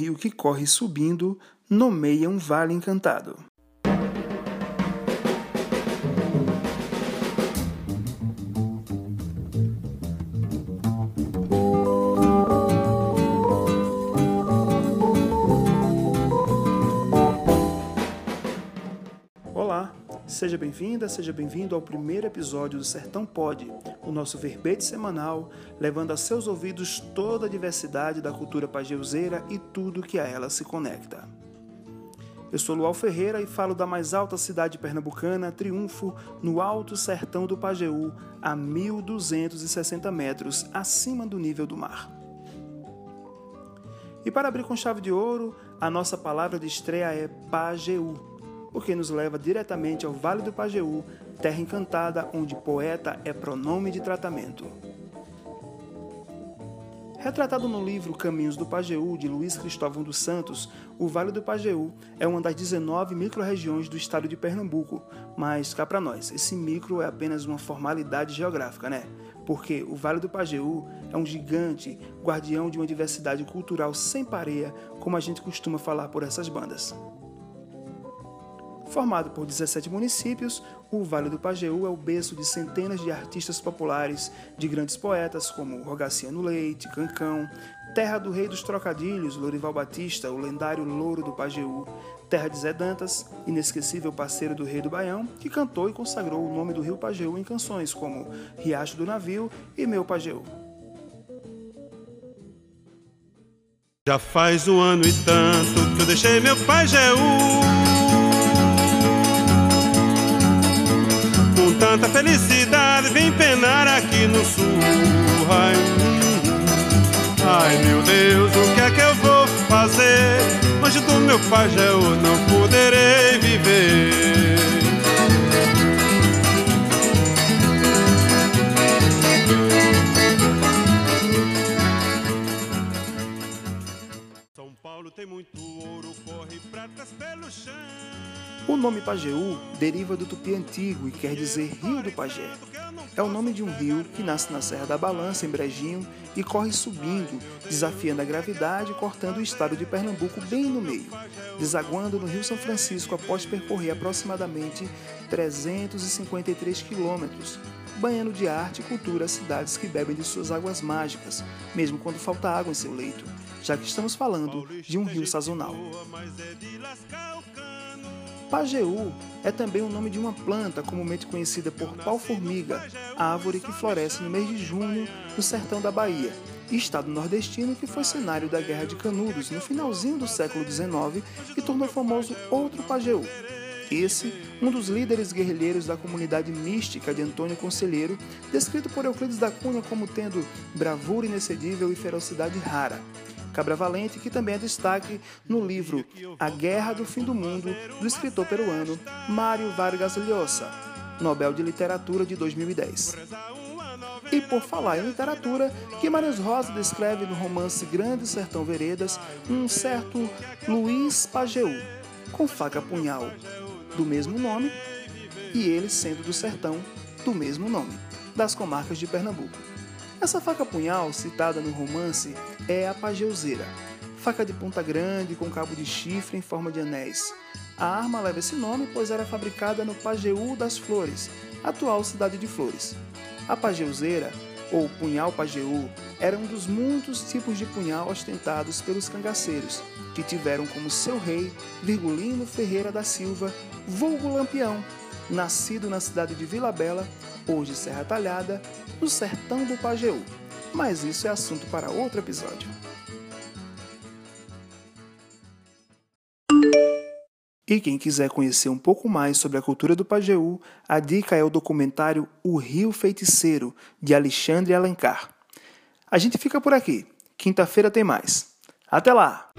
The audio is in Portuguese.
rio que corre subindo nomeia um vale encantado. Olá, seja bem-vinda, seja bem-vindo ao primeiro episódio do Sertão Pod, o nosso verbete semanal, levando a seus ouvidos toda a diversidade da cultura pajeuzeira e tudo que a ela se conecta. Eu sou Lual Ferreira e falo da mais alta cidade pernambucana, Triunfo, no alto sertão do Pajeú, a 1.260 metros acima do nível do mar. E para abrir com chave de ouro, a nossa palavra de estreia é Pajeú, o que nos leva diretamente ao Vale do Pajeú, terra encantada onde poeta é pronome de tratamento. Retratado no livro Caminhos do Pajeú, de Luiz Cristóvão dos Santos, o Vale do Pajeú é uma das 19 microrregiões do estado de Pernambuco. Mas cá para nós, esse micro é apenas uma formalidade geográfica, né? Porque o Vale do Pajeú é um gigante, guardião de uma diversidade cultural sem pareia, como a gente costuma falar por essas bandas. Formado por 17 municípios, o Vale do Pajeú é o berço de centenas de artistas populares, de grandes poetas como Rogaciano Leite, Cancão, terra do rei dos trocadilhos, Lorival Batista, o lendário Louro do Pajeú, terra de Zé Dantas, inesquecível parceiro do rei do Baião, que cantou e consagrou o nome do rio Pajeú em canções como Riacho do Navio e Meu Pajeú. Já faz um ano e tanto que eu deixei meu Pajeú tanta felicidade vem penar aqui no sul. Ai, ai meu Deus, o que é que eu vou fazer? Longe do meu pajé eu não poderei viver. São Paulo tem muito ouro, corre pratas pelo chão. O nome Pajeú deriva do tupi antigo e quer dizer Rio do Pajé. É o nome de um rio que nasce na Serra da Balança, em Brejinho, e corre subindo, desafiando a gravidade cortando o estado de Pernambuco bem no meio, desaguando no Rio São Francisco após percorrer aproximadamente 353 quilômetros, banhando de arte e cultura as cidades que bebem de suas águas mágicas, mesmo quando falta água em seu leito, já que estamos falando de um rio sazonal. Pajeú é também o nome de uma planta comumente conhecida por pau-formiga, árvore que floresce no mês de junho no sertão da Bahia, estado nordestino que foi cenário da Guerra de Canudos no finalzinho do século XIX e tornou famoso outro Pajeú. Esse, um dos líderes guerrilheiros da comunidade mística de Antônio Conselheiro, descrito por Euclides da Cunha como tendo bravura inexcedível e ferocidade rara. Cabra Valente, que também é destaque no livro A Guerra do Fim do Mundo, do escritor peruano Mário Vargas Llosa, Nobel de Literatura de 2010. E por falar em literatura, Guimarães Rosa descreve no romance Grande Sertão Veredas um certo Luiz Pajeú, com faca punhal do mesmo nome, e ele sendo do sertão do mesmo nome, das comarcas de Pernambuco. Essa faca punhal, citada no romance, é a pageuzeira, faca de ponta grande com cabo de chifre em forma de anéis. A arma leva esse nome pois era fabricada no Pajeú das Flores, atual cidade de Flores. A pageuzeira, ou punhal pajeú, era um dos muitos tipos de punhal ostentados pelos cangaceiros, que tiveram como seu rei Virgulino Ferreira da Silva, vulgo Lampião, nascido na cidade de Vila Bela, hoje Serra Talhada, no sertão do Pajeú. Mas isso é assunto para outro episódio. E quem quiser conhecer um pouco mais sobre a cultura do Pajeú, a dica é o documentário O Rio Feiticeiro, de Alexandre Alencar. A gente fica por aqui. Quinta-feira tem mais. Até lá!